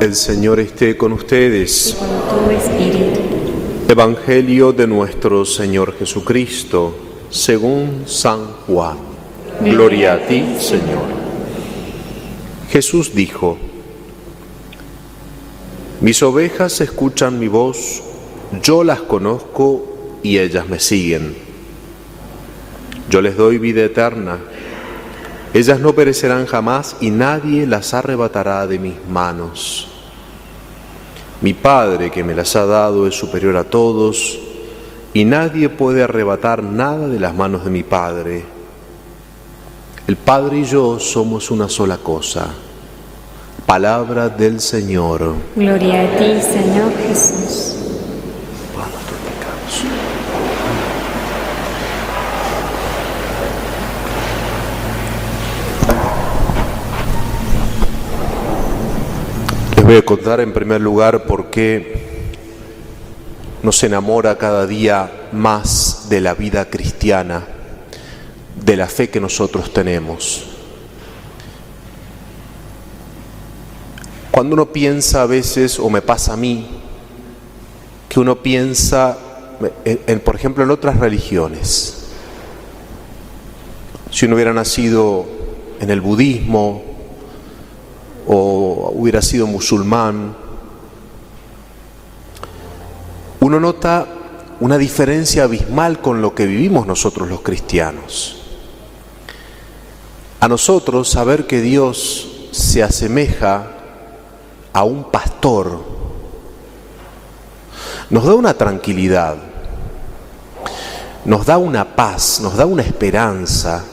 El Señor esté con ustedes. con tu espíritu. Evangelio de nuestro Señor Jesucristo, según San Juan. Gloria a ti, Señor. Jesús dijo, Mis ovejas escuchan mi voz, yo las conozco y ellas me siguen. Yo les doy vida eterna. Ellas no perecerán jamás y nadie las arrebatará de mis manos. Mi Padre que me las ha dado es superior a todos y nadie puede arrebatar nada de las manos de mi Padre. El Padre y yo somos una sola cosa. Palabra del Señor. Gloria a ti, Señor Jesús. Por nuestros pecados. Les voy a contar en primer lugar por qué nos enamora cada día más de la vida cristiana, de la fe que nosotros tenemos. Cuando uno piensa a veces, o me pasa a mí, que uno piensa, en, en, por ejemplo, en otras religiones. Si uno hubiera nacido en el budismo o hubiera sido musulmán, uno nota una diferencia abismal con lo que vivimos nosotros los cristianos. A nosotros saber que Dios se asemeja a un pastor nos da una tranquilidad, nos da una paz, nos da una esperanza.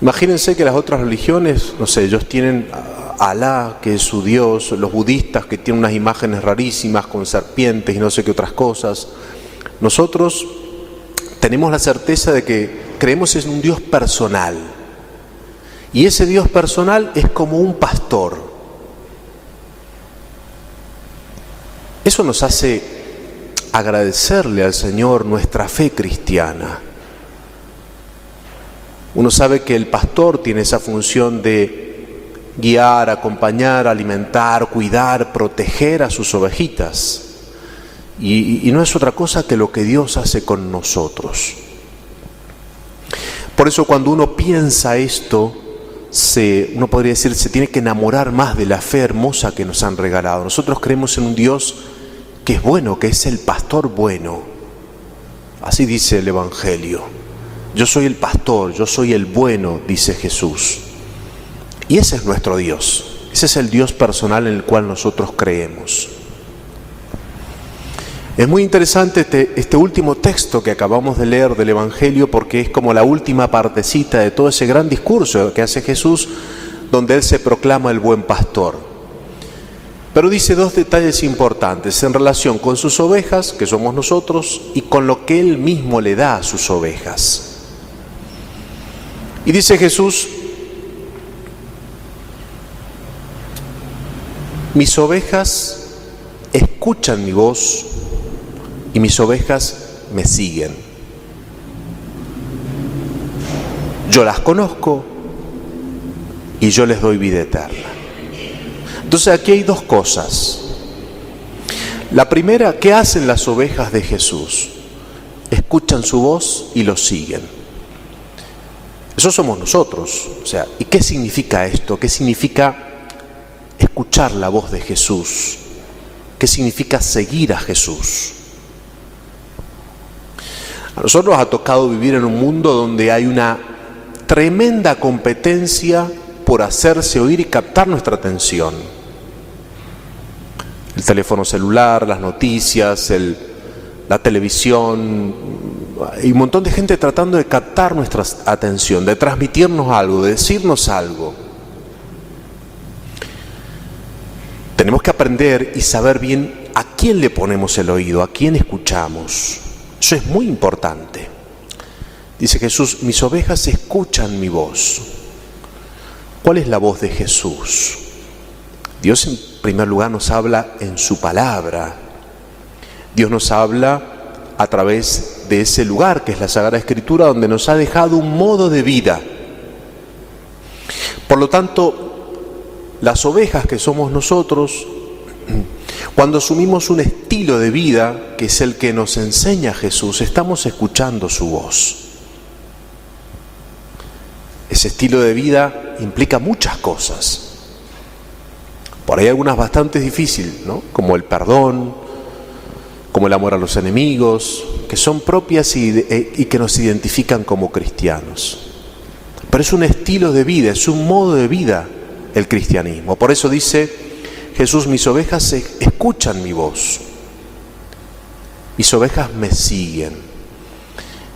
Imagínense que las otras religiones, no sé, ellos tienen a Alá, que es su Dios, los budistas que tienen unas imágenes rarísimas con serpientes y no sé qué otras cosas. Nosotros tenemos la certeza de que creemos en un Dios personal. Y ese Dios personal es como un pastor. Eso nos hace agradecerle al Señor nuestra fe cristiana. Uno sabe que el pastor tiene esa función de guiar, acompañar, alimentar, cuidar, proteger a sus ovejitas. Y, no es otra cosa que lo que Dios hace con nosotros. Por eso cuando uno piensa esto, se, uno podría decir, se tiene que enamorar más de la fe hermosa que nos han regalado. Nosotros creemos en un Dios que es bueno, que es el pastor bueno. Así dice el Evangelio. Yo soy el pastor, yo soy el bueno, dice Jesús. Y ese es nuestro Dios. Ese es el Dios personal en el cual nosotros creemos. Es muy interesante este, este, último texto que acabamos de leer del Evangelio porque es como la última partecita de todo ese gran discurso que hace Jesús donde Él se proclama el buen pastor. Pero dice dos detalles importantes en relación con sus ovejas, que somos nosotros, y con lo que Él mismo le da a sus ovejas. Y dice Jesús, mis ovejas escuchan mi voz y mis ovejas me siguen. Yo las conozco y yo les doy vida eterna. Entonces aquí hay dos cosas. La primera, ¿qué hacen las ovejas de Jesús? Escuchan su voz y lo siguen. Eso somos nosotros. O sea, ¿y qué significa esto? ¿Qué significa escuchar la voz de Jesús? ¿Qué significa seguir a Jesús? A nosotros nos ha tocado vivir en un mundo donde hay una tremenda competencia por hacerse oír y captar nuestra atención. El teléfono celular, las noticias, la televisión, hay un montón de gente tratando de captar nuestra atención, de transmitirnos algo, de decirnos algo. Tenemos que aprender y saber bien a quién le ponemos el oído, a quién escuchamos. Eso es muy importante. Dice Jesús, mis ovejas escuchan mi voz. ¿Cuál es la voz de Jesús? Dios en primer lugar nos habla en su palabra. Dios nos habla a través de ese lugar que es la Sagrada Escritura donde nos ha dejado un modo de vida. Por lo tanto, las ovejas que somos nosotros, cuando asumimos un estilo de vida que es el que nos enseña Jesús, estamos escuchando su voz. Ese estilo de vida implica muchas cosas. Por ahí algunas bastante difíciles, ¿no? como el perdón, como el amor a los enemigos, que son propias y, y que nos identifican como cristianos. Pero es un estilo de vida, es un modo de vida el cristianismo. Por eso dice Jesús, mis ovejas escuchan mi voz, mis ovejas me siguen.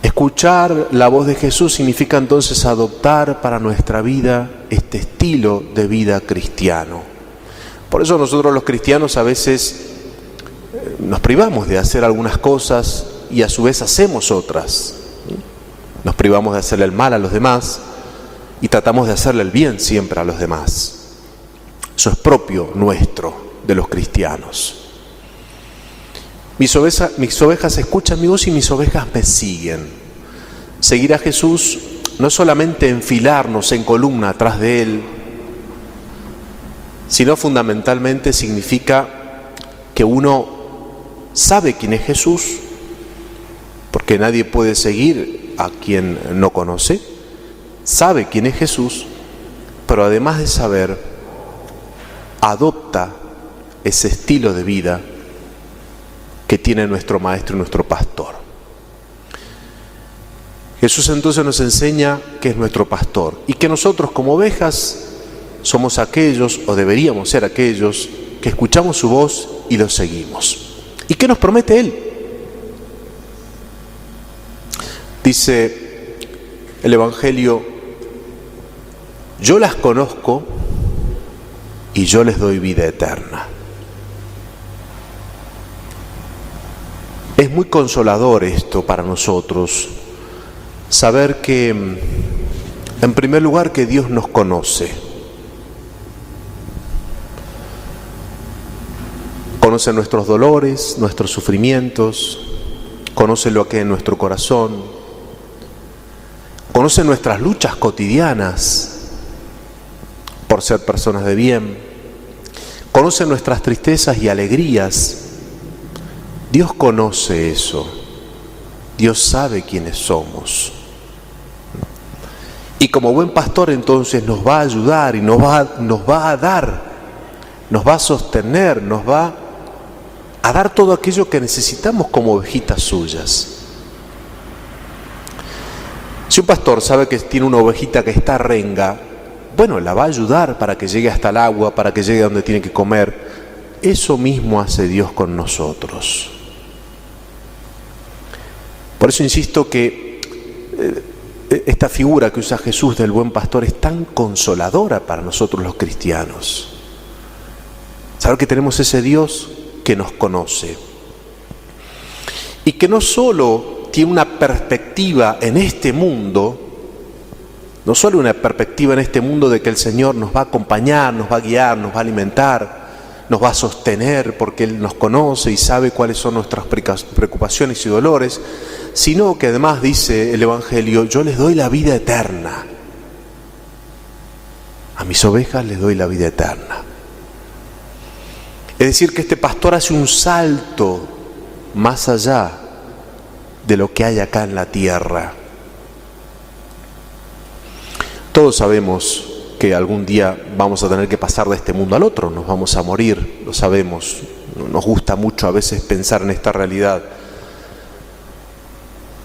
Escuchar la voz de Jesús significa entonces adoptar para nuestra vida este estilo de vida cristiano. Por eso nosotros los cristianos a veces eh, nos privamos de hacer algunas cosas y a su vez hacemos otras. Nos privamos de hacerle el mal a los demás y tratamos de hacerle el bien siempre a los demás. Eso es propio nuestro, de los cristianos. Mis ovejas, mis ovejas escuchan mi voz y mis ovejas me siguen. Seguir a Jesús no solamente enfilarnos en columna atrás de Él, sino fundamentalmente significa que uno sabe quién es Jesús, porque nadie puede seguir a quien no conoce, sabe quién es Jesús, pero además de saber, adopta ese estilo de vida que tiene nuestro maestro y nuestro pastor. Jesús entonces nos enseña que es nuestro pastor y que nosotros como ovejas somos aquellos, o deberíamos ser aquellos, que escuchamos su voz y lo seguimos. ¿Y qué nos promete Él? Dice el Evangelio, yo las conozco y yo les doy vida eterna. Es muy consolador esto para nosotros, saber que, en primer lugar, que Dios nos conoce. Conoce nuestros dolores, nuestros sufrimientos, conoce lo que en nuestro corazón, conoce nuestras luchas cotidianas por ser personas de bien, conoce nuestras tristezas y alegrías. Dios conoce eso. Dios sabe quiénes somos. Y como buen pastor entonces nos va a ayudar y nos va, nos va a dar, nos va a sostener, nos va a dar todo aquello que necesitamos como ovejitas suyas. Si un pastor sabe que tiene una ovejita que está renga, bueno, la va a ayudar para que llegue hasta el agua, para que llegue a donde tiene que comer. Eso mismo hace Dios con nosotros. Por eso insisto que eh, esta figura que usa Jesús del buen pastor es tan consoladora para nosotros los cristianos. Saber que tenemos ese Dios que nos conoce y que no solo tiene una perspectiva en este mundo, no solo una perspectiva en este mundo de que el Señor nos va a acompañar, nos va a guiar, nos va a alimentar, nos va a sostener porque Él nos conoce y sabe cuáles son nuestras preocupaciones y dolores, sino que además dice el Evangelio, yo les doy la vida eterna. A mis ovejas les doy la vida eterna. Es decir, que este pastor hace un salto más allá de lo que hay acá en la tierra todos sabemos que algún día vamos a tener que pasar de este mundo al otro, nos vamos a morir, lo sabemos. Nos gusta mucho a veces pensar en esta realidad.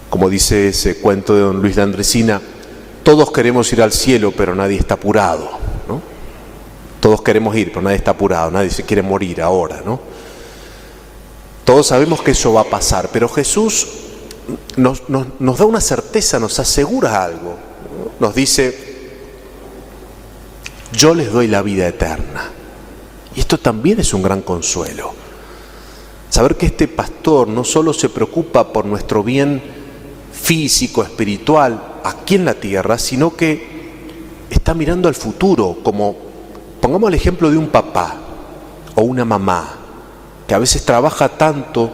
Como dice ese cuento de don Luis de Andresina, todos queremos ir al cielo, pero nadie está apurado. Todos queremos ir, pero nadie está apurado, nadie se quiere morir ahora. ¿no? Todos sabemos que eso va a pasar, pero Jesús nos da una certeza, nos asegura algo. Nos dice, yo les doy la vida eterna. Y esto también es un gran consuelo. Saber que este pastor no solo se preocupa por nuestro bien físico, espiritual, aquí en la tierra, sino que está mirando al futuro, como pongamos el ejemplo de un papá o una mamá, que a veces trabaja tanto,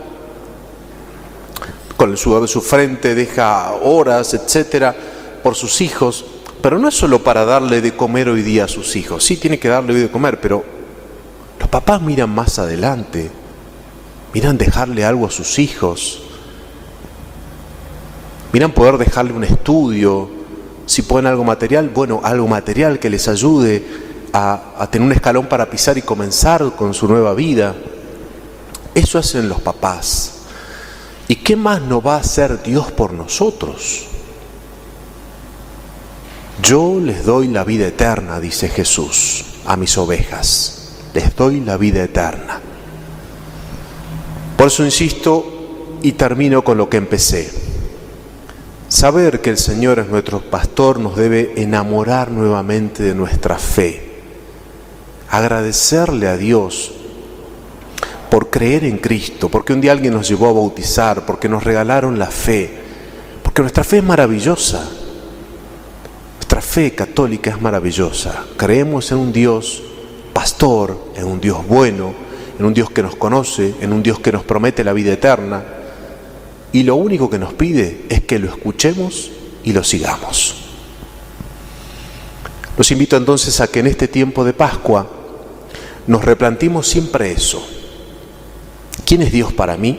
con el sudor de su frente, deja horas, etcétera, por sus hijos, pero no es solo para darle de comer hoy día a sus hijos. Sí, tiene que darle hoy de comer, pero los papás miran más adelante. Miran dejarle algo a sus hijos. Miran poder dejarle un estudio. Si pueden algo material, bueno, algo material que les ayude a, tener un escalón para pisar y comenzar con su nueva vida. Eso hacen los papás. ¿Y qué más no va a hacer Dios por nosotros? Yo les doy la vida eterna, dice Jesús, a mis ovejas. Les doy la vida eterna. Por eso insisto y termino con lo que empecé. Saber que el Señor es nuestro pastor nos debe enamorar nuevamente de nuestra fe. Agradecerle a Dios por creer en Cristo, porque un día alguien nos llevó a bautizar, porque nos regalaron la fe, porque nuestra fe es maravillosa. Nuestra fe católica es maravillosa. Creemos en un Dios pastor, en un Dios bueno, en un Dios que nos conoce, en un Dios que nos promete la vida eterna. Y lo único que nos pide es que lo escuchemos y lo sigamos. Los invito entonces a que en este tiempo de Pascua nos replantimos siempre eso ¿Quién es Dios para mí?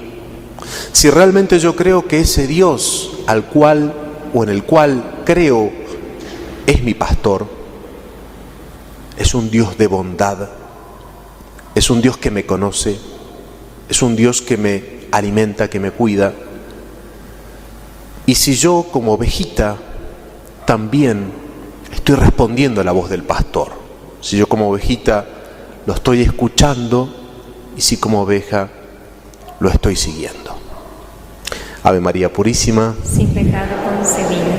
Si realmente yo creo que ese Dios al cual o en el cual creo es mi pastor, es un Dios de bondad, es un Dios que me conoce, es un Dios que me alimenta, que me cuida. Y si yo como ovejita también estoy respondiendo a la voz del pastor, si yo como ovejita lo estoy escuchando y si como oveja lo estoy siguiendo. Ave María Purísima. Sin pecado concebido.